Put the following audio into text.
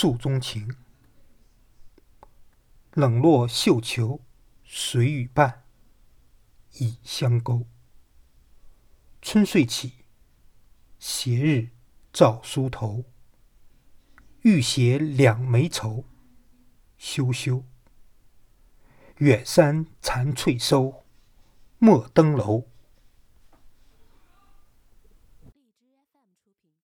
诉衷情。冷落绣球谁与伴倚香钩春睡起斜日照梳头欲携两眉愁羞羞。远山残翠收莫登楼。